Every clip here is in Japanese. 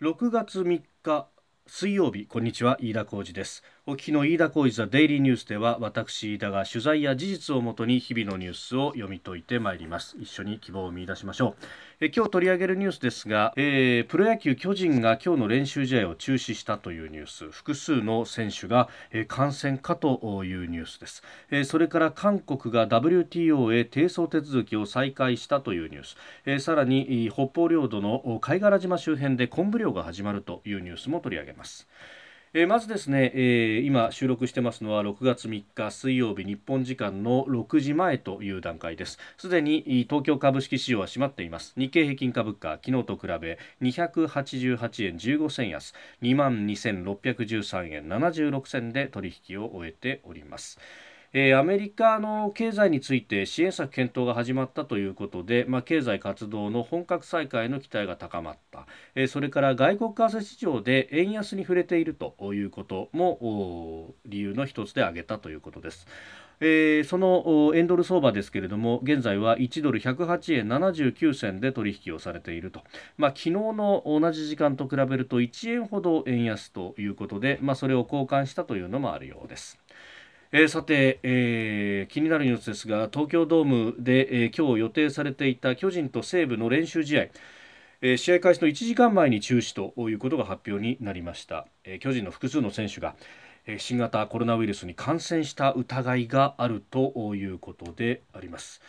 6月3日水曜日こんにちは。飯田浩二です。お聞きの飯田浩二ザデイリーニュースでは私飯田が取材や事実をもとに日々のニュースを読み解いてまいります。一緒に希望を見出しましょう。え今日取り上げるニュースですが、えー、プロ野球巨人が今日の練習試合を中止したというニュース。複数の選手が、えー、感染かというニュースです、えー、それから韓国が WTO へ提訴手続きを再開したというニュース、えー、さらに北方領土の貝殻島周辺で昆布漁が始まるというニュースも取り上げます。えー、まずですね、えー、今収録してますのは6月3日水曜日日本時間の6時前という段階です。すでに東京株式市場は閉まっています。日経平均株価昨日と比べ288円15銭安2万2613円76銭で取引を終えております。えー、アメリカの経済について支援策検討が始まったということで、まあ、経済活動の本格再開の期待が高まった、えー、それから外国為替市場で円安に触れているということも理由の一つで挙げたということです。えー、その円ドル相場ですけれども現在は1ドル108円79銭で取引をされていると、まあ、昨日の同じ時間と比べると1円ほど円安ということで、まあ、それを交換したというのもあるようです。えー、さて、えー、気になるニュースですが東京ドームで、えー、今日予定されていた巨人と西武の練習試合、えー、試合開始の1時間前に中止ということが発表になりました、えー、巨人の複数の選手が、えー、新型コロナウイルスに感染した疑いがあるということであります。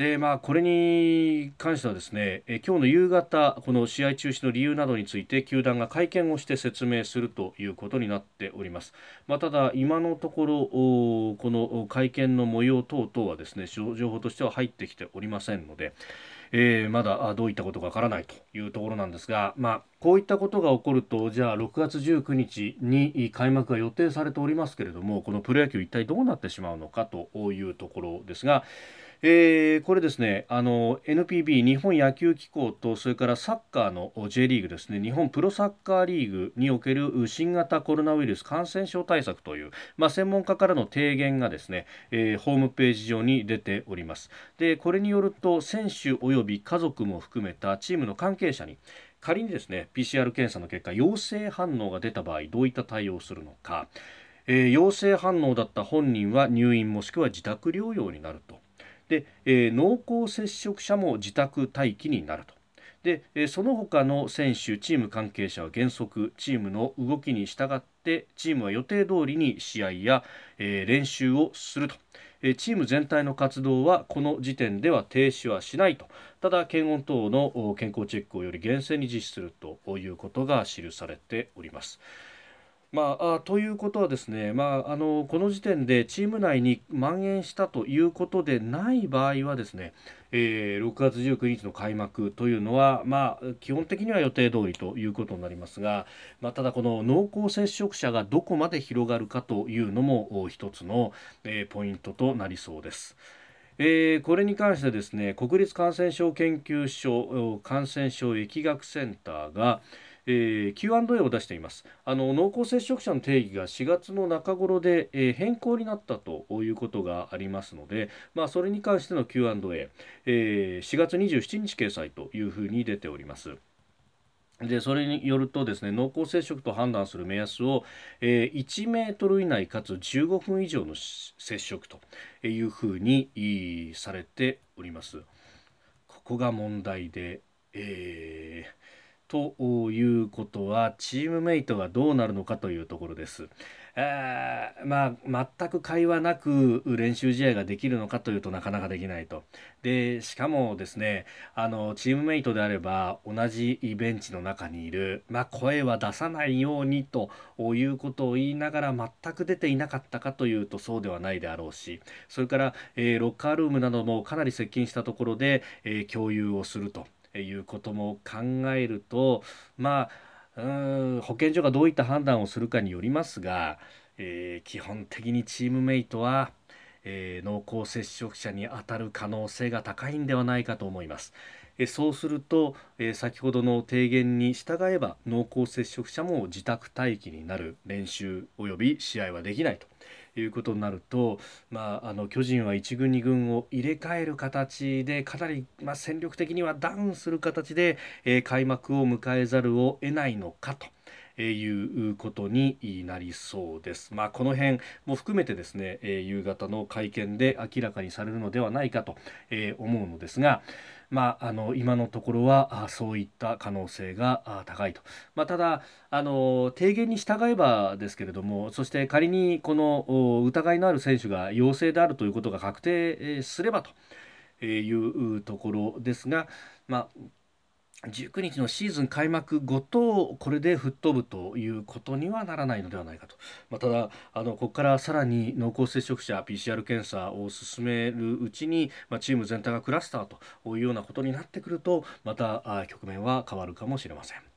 でまあ、これに関してはですねえ今日の夕方この試合中止の理由などについて球団が会見をして説明するということになっております、まあ、ただ今のところこの会見の模様等々はですね情報としては入ってきておりませんので、えー、まだどういったことかわからないというところなんですが、まあ、こういったことが起こるとじゃあ6月19日に開幕が予定されておりますけれどもこのプロ野球一体どうなってしまうのかというところですがえー、これですね NPB 日本野球機構とそれからサッカーの J リーグですね。日本プロサッカーリーグにおける新型コロナウイルス感染症対策という、まあ、専門家からの提言がですね、えー、ホームページ上に出ております。でこれによると選手及び家族も含めたチームの関係者に仮にですね PCR 検査の結果陽性反応が出た場合どういった対応をするのか、えー、陽性反応だった本人は入院もしくは自宅療養になると。で、えー、濃厚接触者も自宅待機になると。で、え、その他の選手、チーム関係者は原則チームの動きに従ってチームは予定通りに試合や、えー、練習をすると。チーム全体の活動はこの時点では停止はしないとただ検温等の健康チェックをより厳正に実施するということが記されております。まあ、あということはですね、まあ、あのこの時点でチーム内に蔓延したということでない場合はですね、えー、6月19日の開幕というのは、まあ、基本的には予定通りということになりますが、まあ、ただこの濃厚接触者がどこまで広がるかというのも一つの、えー、ポイントとなりそうです。えー、これに関してですね国立感染症研究所感染症疫学センターが、えー、Q&A を出していますあの濃厚接触者の定義が4月の中頃で、えー、変更になったということがありますので、まあ、それに関しての Q&A、えー、4月27日掲載というふうに出ております。でそれによるとですね濃厚接触と判断する目安を、えー、1メートル以内かつ15分以上の接触というふうにされております。ここが問題で、えーということはチームメイトがどうなるのかというところです。えー、まあ、全く会話なく練習試合ができるのかというとなかなかできないと。でしかもですねあのチームメイトであれば同じベンチの中にいる、まあ、声は出さないようにということを言いながら全く出ていなかったかというとそうではないであろうしそれから、えー、ロッカールームなどもかなり接近したところで、えー、共有をすると。いうことも考えるとまあうん保健所がどういった判断をするかによりますが、えー、基本的にチームメイトは、えー、濃厚接触者に当たる可能性が高いんではないかと思います。えそうすると、え先ほどの提言に従えば濃厚接触者も自宅待機になる練習及び試合はできないということになると、まあ、あの巨人は1軍2軍を入れ替える形でかなり、まあ、戦力的にはダウンする形で、えー、開幕を迎えざるを得ないのかと。いうことになりそうです。まあ、この辺も含めてですね、え夕方の会見で明らかにされるのではないかと、え思うのですが、まあ、あの今のところはあそういった可能性が高いと、まあ、ただあの提言に従えばですけれどもそして仮にこの疑いのある選手が陽性であるということが確定すればというところですが、まあ19日のシーズン開幕後とこれで吹っ飛ぶということにはならないのではないかと、まあ、ただあのここからさらに濃厚接触者 PCR 検査を進めるうちに、まあ、チーム全体がクラスターというようなことになってくるとまた局面は変わるかもしれません。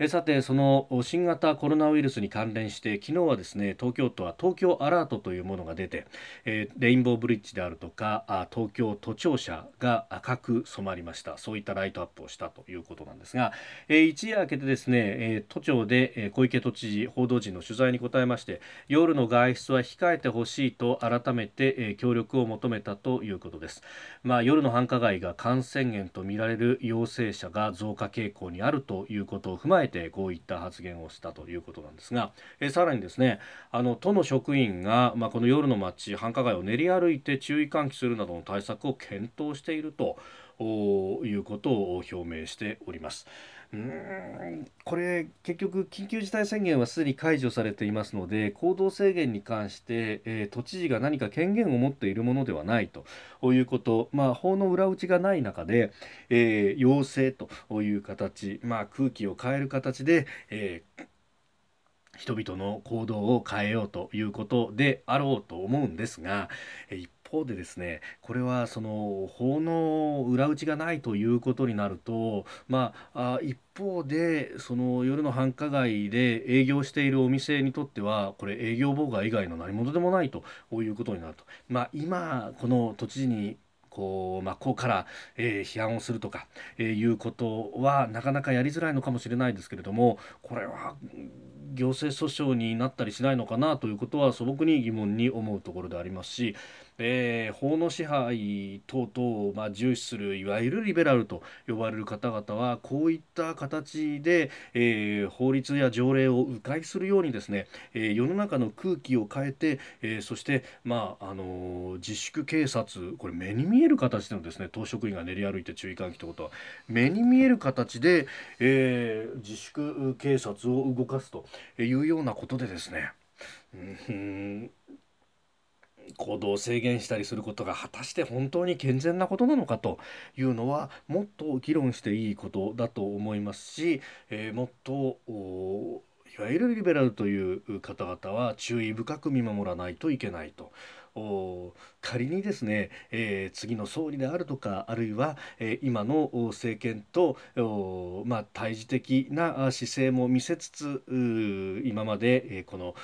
えさてその新型コロナウイルスに関連して昨日はですね東京都は東京アラートというものが出て、えレインボーブリッジであるとか東京都庁舎が赤く染まりました。そういったライトアップをしたということなんですが、え一夜明けてですね、え都庁で、小池都知事報道陣の取材に答えまして夜の外出は控えてほしいと改めて、え協力を求めたということです、まあ、夜の繁華街が感染源とみられる陽性者が増加傾向にあるということを踏まえてこういった発言をしたということなんですが、えさらにですねあの都の職員が、まあ、この夜の街繁華街を練り歩いて注意喚起するなどの対策を検討しているということを表明しております。うん。これ結局緊急事態宣言はすでに解除されていますので行動制限に関して、えー、都知事が何か権限を持っているものではないということ、まあ、法の裏打ちがない中で、えー、要請という形、まあ、空気を変える形で、えー人々の行動を変えようということであろうと思うんですが一方でですねこれはその法の裏打ちがないということになるとまあ一方でその夜の繁華街で営業しているお店にとってはこれ営業妨害以外の何物でもないということになると、まあ、今この都知事にこう真っ向から、えー、批判をするとか、えー、いうことはなかなかやりづらいのかもしれないですけれどもこれは行政訴訟になったりしないのかなということは素朴に疑問に思うところでありますしえー、法の支配等々を、まあ、重視するいわゆるリベラルと呼ばれる方々はこういった形で、えー、法律や条例を迂回するようにですね、えー、世の中の空気を変えて、えそして、まああの自粛警察これ目に見える形でのですね党職員が練り歩いて注意喚起ということは目に見える形で、え自粛警察を動かすというようなことでですね。うん行動を制限したりすることが果たして本当に健全なことなのかというのはもっと議論していいことだと思いますし、えー、もっといわゆるリベラルという方々は注意深く見守らないといけないと。仮にですね、えー、次の総理であるとかあるいは、えー、今の政権と、まあ、対峙的な姿勢も見せつつ今まで、えー、この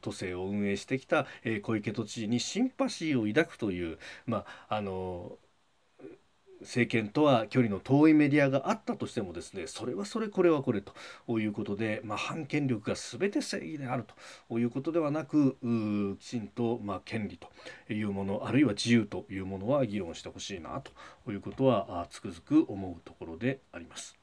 都政を運営してきた、えー、小池都知事にシンパシーを抱くという、まああの政権とは距離の遠いメディアがあったとしてもですねそれはそれこれはこれということで、まあ、反権力が全て正義であるということではなくきちんと、まあ、権利というものあるいは自由というものは議論してほしいなということはつくづく思うところであります。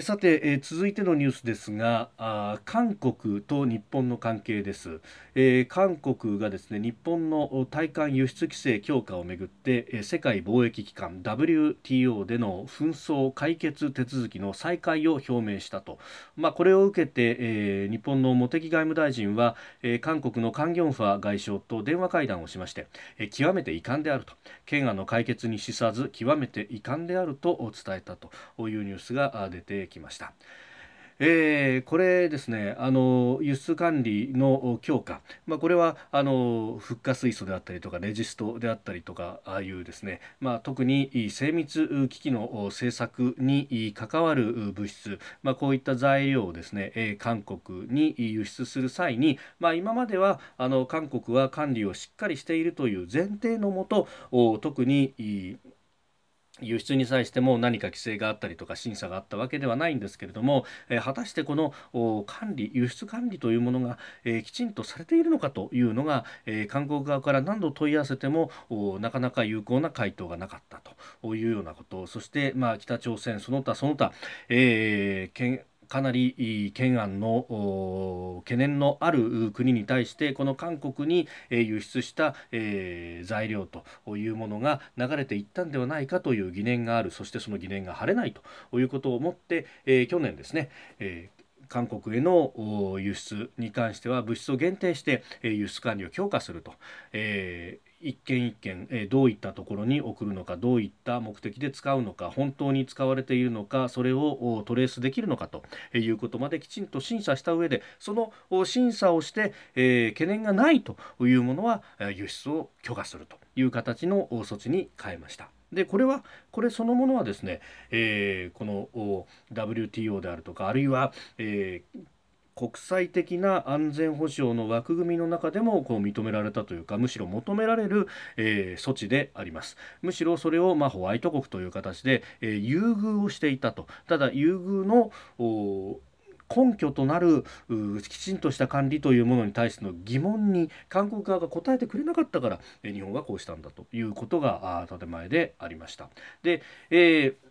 さて、えー、続いてのニュースですがあ韓国と日本の関係です、えー、韓国がですね日本の対韓輸出規制強化をめぐって、えー、世界貿易機関 WTO での紛争解決手続きの再開を表明したと、まあ、これを受けて、えー、日本の茂木外務大臣は、えー、韓国のカン・ギョンファ外相と電話会談をしまして、えー、極めて遺憾であると。懸案の解決に資さず極めて遺憾であると伝えたというニュースが出てきました。えー、これですねあの輸出管理の強化、まあ、これはあのフッ化水素であったりとかレジストであったりとかああいうですね、まあ、特に精密機器の製作に関わる物質、まあ、こういった材料をですね、韓国に輸出する際に、まあ、今まではあの韓国は管理をしっかりしているという前提のもと特に輸出に際しても何か規制があったりとか審査があったわけではないんですけれども、え、果たしてこの管理輸出管理というものが、え、きちんとされているのかというのが、え、韓国側から何度問い合わせてもなかなか有効な回答がなかったというようなこと。そして、まあ、北朝鮮その他その他、えー、かなり懸案の懸念のある国に対してこの韓国に輸出した、え、材料というものが流れていったんではないかという疑念がある。そしてその疑念が晴れないということをもって、え、去年ですね、え韓国への輸出に関しては物質を限定して輸出管理を強化すると、えー一件一件、えどういったところに送るのかどういった目的で使うのか本当に使われているのかそれをトレースできるのかということまできちんと審査した上でその審査をして、え、懸念がないというものは輸出を許可するという形の措置に変えました。でこれはこれそのものはですね、えー、この WTO であるとかあるいは、えー、国際的な安全保障の枠組みの中でもこう認められたというかむしろ求められる、えー、措置でありますむしろそれを、まあ、ホワイト国という形で、えー、優遇をしていたとただ優遇の根拠となるきちんとした管理というものに対しての疑問に韓国側が答えてくれなかったから日本はこうしたんだということが建前でありました。で、えー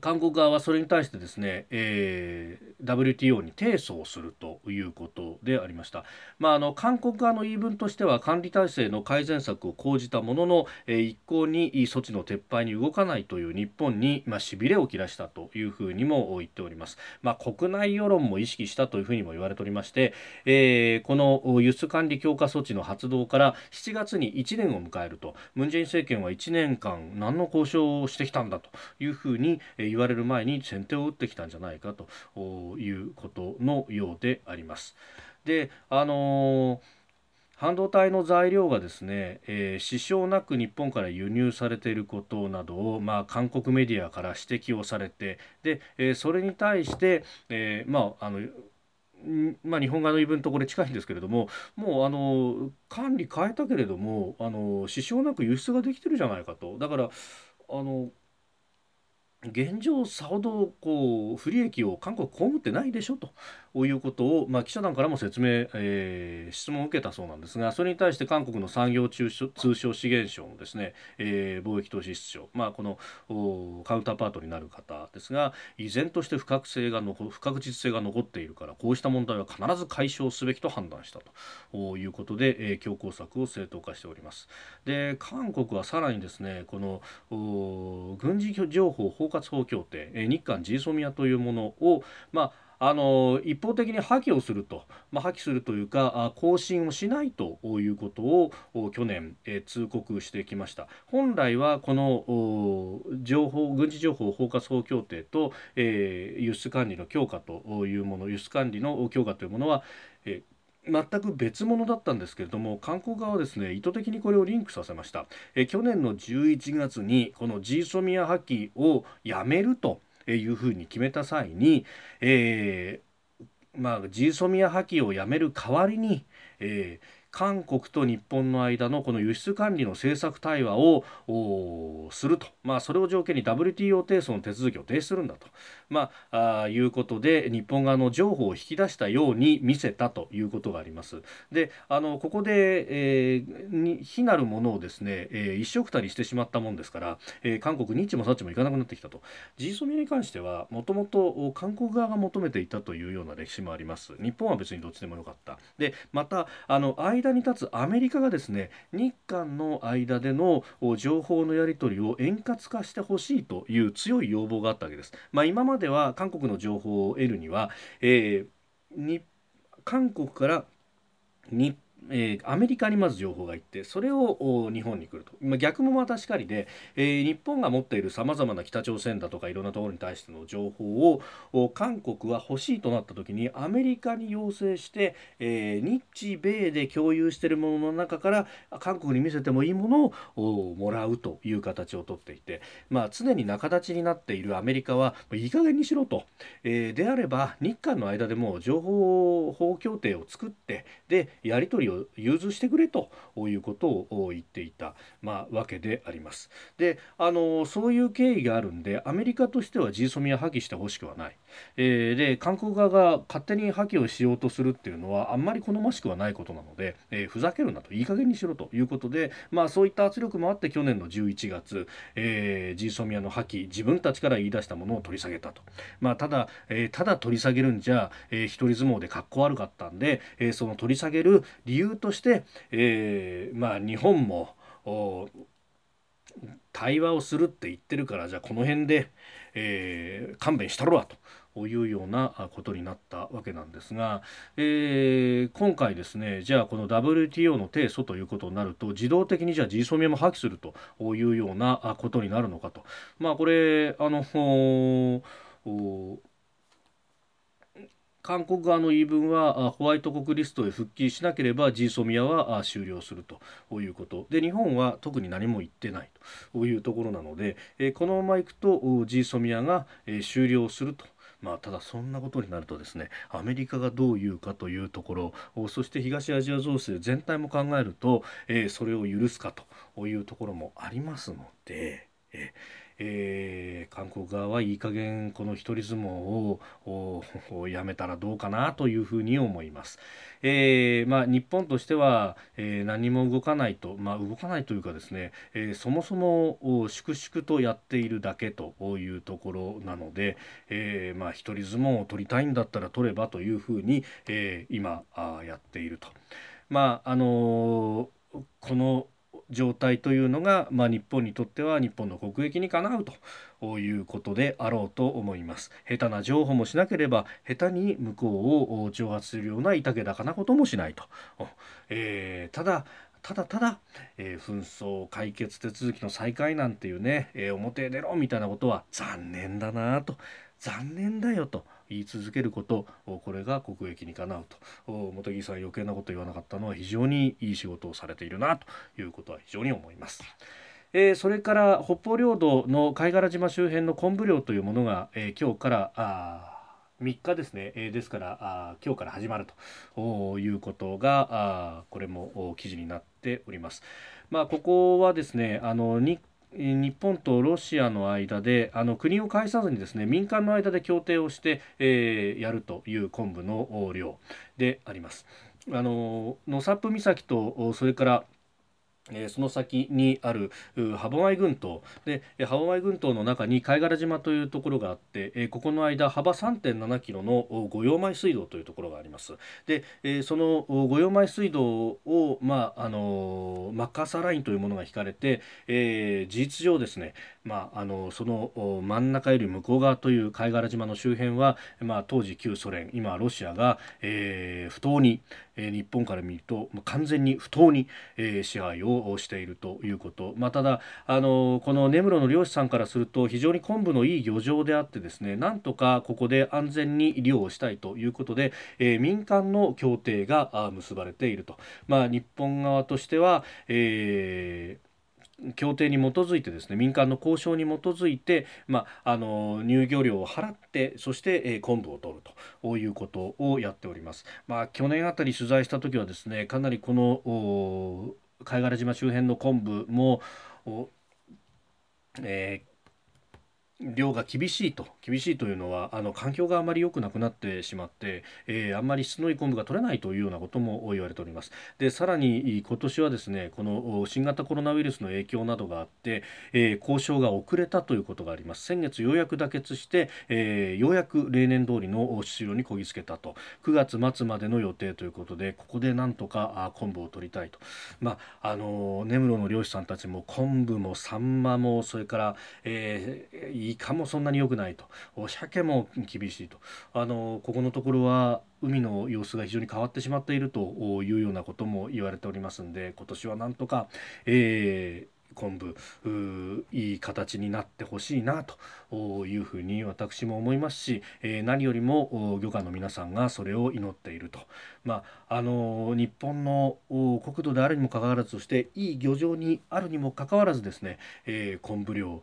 韓国側はそれに対してですね、えー、WTO に提訴をするということでありました、まあ、あの韓国側の言い分としては管理体制の改善策を講じたものの、えー、一向に措置の撤廃に動かないという日本に、まあ、しびれを切らしたというふうにも言っております、まあ、国内世論も意識したというふうにも言われておりまして、えー、この輸出管理強化措置の発動から7月に1年を迎えると。ムン・ジェイン政権は1年間何の交渉をしてきたんだというふうに言われる前に先手を打ってきたんじゃないかということのようであります。であのー半導体の材料がですね、えー、支障なく日本から輸入されていることなどを、まあ、韓国メディアから指摘をされてで、えー、それに対して、えー、まああのまあ、日本側の言い分とこれ近いんですけれどももうあの管理変えたけれどもあの支障なく輸出ができてるじゃないかとだからあの現状さほどこう不利益を韓国被ってないでしょと。いうことを、まあ、記者団からも説明、えー、質問を受けたそうなんですがそれに対して韓国の産業通商資源省のですね、えー、貿易投資室長、まあ、このカウンターパートになる方ですが依然として不確性が不確実性が残っているからこうした問題は必ず解消すべきと判断したということで、えー、強硬策を正当化しております。で韓国はさらにですねこの軍事情報包括法協定、え日韓 GSOMIA というものを、まああの一方的に破棄をすると、まあ、破棄するというか更新をしないということを去年、え通告してきました。本来はこの情報軍事情報包括法協定と、えー、輸出管理の強化というもの輸出管理の強化というものは、えー全く別物だったんですけれども韓国側はですね意図的にこれをリンクさせました。え去年の11月にこの G ソミア破棄をやめるというふうに決めた際に、えーまあ、ジーソミア破棄をやめる代わりに、えー韓国と日本の間のこの輸出管理の政策対話をすると、まあ、それを条件に WTO 提訴の手続きを停止するんだと、まあ、あいうことで日本側の譲歩を引き出したように見せたということがあります。であのここで、えー、非なるものをですね、えー、一緒くたにしてしまったもんですから、えー、韓国日もさっちもいかなくなってきたと。ジーソミに関してはもともと韓国側が求めていたというような歴史もあります。日本は別にどっちでもよかった。でまたあの間に立つアメリカがですね日韓の間での情報のやり取りを円滑化してほしいという強い要望があったわけです。まあ、今までは韓国の情報を得るには、えー、に韓国から日えー、アメリカにまず情報が行ってそれを日本に来ると、まあ、逆もまたしかりで、えー、日本が持っているさまざまな北朝鮮だとかいろんなところに対しての情報を韓国は欲しいとなった時にアメリカに要請して、えー、日米で共有しているものの中から韓国に見せてもいいものをもらうという形をとっていて、まあ、常に仲立ちになっているアメリカはいい加減にしろと、えー、であれば日韓の間でも情報法協定を作ってでやり取りを融通してくれということを言っていた、まあ、わけであります。であのそういう経緯があるんでアメリカとしては GSOMIA 破棄してほしくはない、えー、で韓国側が勝手に破棄をしようとするっていうのはあんまり好ましくはないことなので、えー、ふざけるなといい加減にしろということで、まあ、そういった圧力もあって去年の11月、えー、GSOMIA の破棄自分たちから言い出したものを取り下げたと、まあ、ただ、えー、ただ取り下げるんじゃ、えー、一人相撲でかっこ悪かったんで、えー、その取り下げる理由として、えー、まあ日本も対話をするって言ってるからじゃあこの辺で、えー、勘弁したろわと。いうようなことになったわけなんですが、えー、今回ですねじゃあこの WTO の提訴ということになると自動的にじゃあ GSOMIA も破棄するというようなことになるのかとまあこれあの韓国側の言い分はホワイト国リストへ復帰しなければ GSOMIA は終了するということで日本は特に何も言ってないというところなのでこのままいくと GSOMIA が終了すると。まあ、ただそんなことになるとですねアメリカがどう言うかというところそして東アジア情勢全体も考えると、えー、それを許すかというところもありますので、えーえー、韓国側はいい加減この一人相撲をやめたらどうかなというふうに思います。えーまあ、日本としては、えー、何も動かないと、まあ、動かないというかですね、え、そもそも粛々とやっているだけというところなので、えまあ、一人相撲を取りたいんだったら取ればというふうに、え、今あやっていると。まああの、この状態というのが、まあ、日本にとっては日本の国益にかなうということであろうと思います。下手な譲歩もしなければ下手に向こうを挑発するようないたけだかなこともしないと、えー、ただただただ、えー、紛争解決手続きの再開なんていうね、えー、表へ出ろみたいなことは残念だなと。残念だよと。言い続けることこれが国益にかなうと茂木さん余計なこと言わなかったのは非常にいい仕事をされているなということは非常に思います。えー、それから北方領土の貝殻島周辺の昆布漁というものが、えー、今日からあ3日ですね、えー、ですからあ今日から始まるということがあこれも記事になっております。まあ、ここはですねあの日日本とロシアの間であの国を介さずにですね民間の間で協定をして、えー、やるという昆布の量であります。あのノサップ岬とそれからえその先にある歯舞群島。で歯舞群島の中に貝殻島というところがあって、えここの間幅3.7キロの五葉米水道というところがあります。で、えその五葉米水道を、まああのマッカーサーラインというものが引かれて、えー、事実上ですね、まあ、あのその真ん中より向こう側という貝殻島の周辺は、まあ、当時旧ソ連今ロシアが、えー、不当に、え、日本から見ると完全に不当に、え、支配をしているということ、まあ、ただあのこの根室の漁師さんからすると非常に昆布のいい漁場であってですねなんとかここで安全に漁をしたいということで、え、民間の協定が結ばれていると、まあ、日本側としては、えー協定に基づいてですね民間の交渉に基づいて、まあ、あの入漁料を払ってそして、えー、昆布を取るということをやっております。まあ、去年あたり取材した時はですねかなりこの貝殻島周辺の昆布も、えー量が厳しいと厳しいというのはあの環境があまり良くなくなってしまって、えー、あんまり質のいい昆布が取れないというようなことも言われております。でさらに今年はですねこの新型コロナウイルスの影響などがあって、えー、交渉が遅れたということがあります。先月ようやく妥結して、えー、ようやく例年通りの出漁にこぎつけたと。9月末までの予定ということでここでなんとか昆布を取りたいと。まああの根室の漁師さんたちも昆布もサンマもそれから、えーカもそんなに良くないと。鮭も厳しいと。あのここのところは海の様子が非常に変わってしまっているというようなことも言われておりますんで今年はなんとか、えー昆布いい形になってほしいなというふうに私も思いますし、えー、何よりも漁家の皆さんがそれを祈っていると、まあ、あの日本の国土であるにもかかわらずそしていい漁場にあるにもかかわらずですね、えー、昆布漁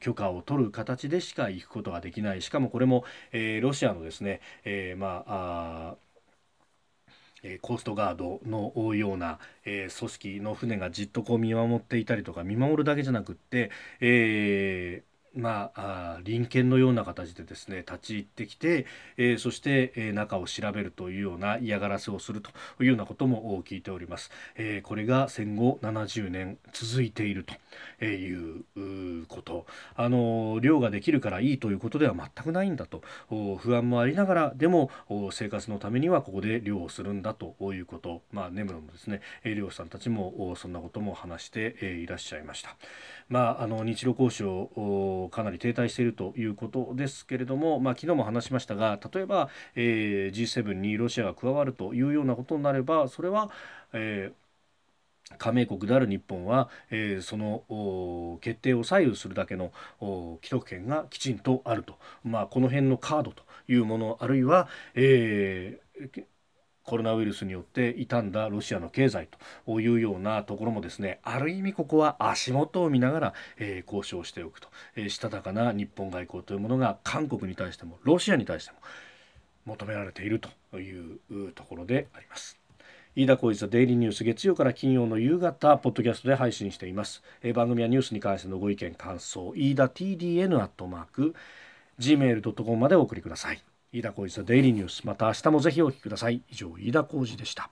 許可を取る形でしか行くことができない。しかもこれも、えー、ロシアのですね、えー、まあえコーストガードのような、えー、組織の船がじっとこう見守っていたりとか見守るだけじゃなくって、えーまあ、隣県のような形でですね立ち入ってきて、えー、そして、えー、中を調べるというような嫌がらせをするというようなことも聞いております、えー、これが戦後70年続いているということ。あの漁ができるからいいということでは全くないんだと。不安もありながらでも生活のためにはここで漁をするんだということ。まあ根室のですね漁師さんたちもそんなことも話していらっしゃいました。まああの日露交渉かなり停滞しているということですけれども、まあ、昨日も話しましたが例えば、えー、G7 にロシアが加わるというようなことになればそれは、えー加盟国である日本は、えー、その決定を左右するだけの既得権がきちんとあると、まあ、この辺のカードというものあるいは、えー、コロナウイルスによって傷んだロシアの経済というようなところもですねある意味ここは足元を見ながら、えー、交渉しておくと、えー、したたかな日本外交というものが韓国に対してもロシアに対しても求められているというところであります。飯田浩司ザデイリーニュース月曜から金曜の夕方ポッドキャストで配信しています、えー、番組はニュースに関してのご意見感想飯田 TDN アットマーク gmail.com までお送りください。飯田浩司のデイリーニュース。また明日もぜひお聞きください。以上飯田浩司でした。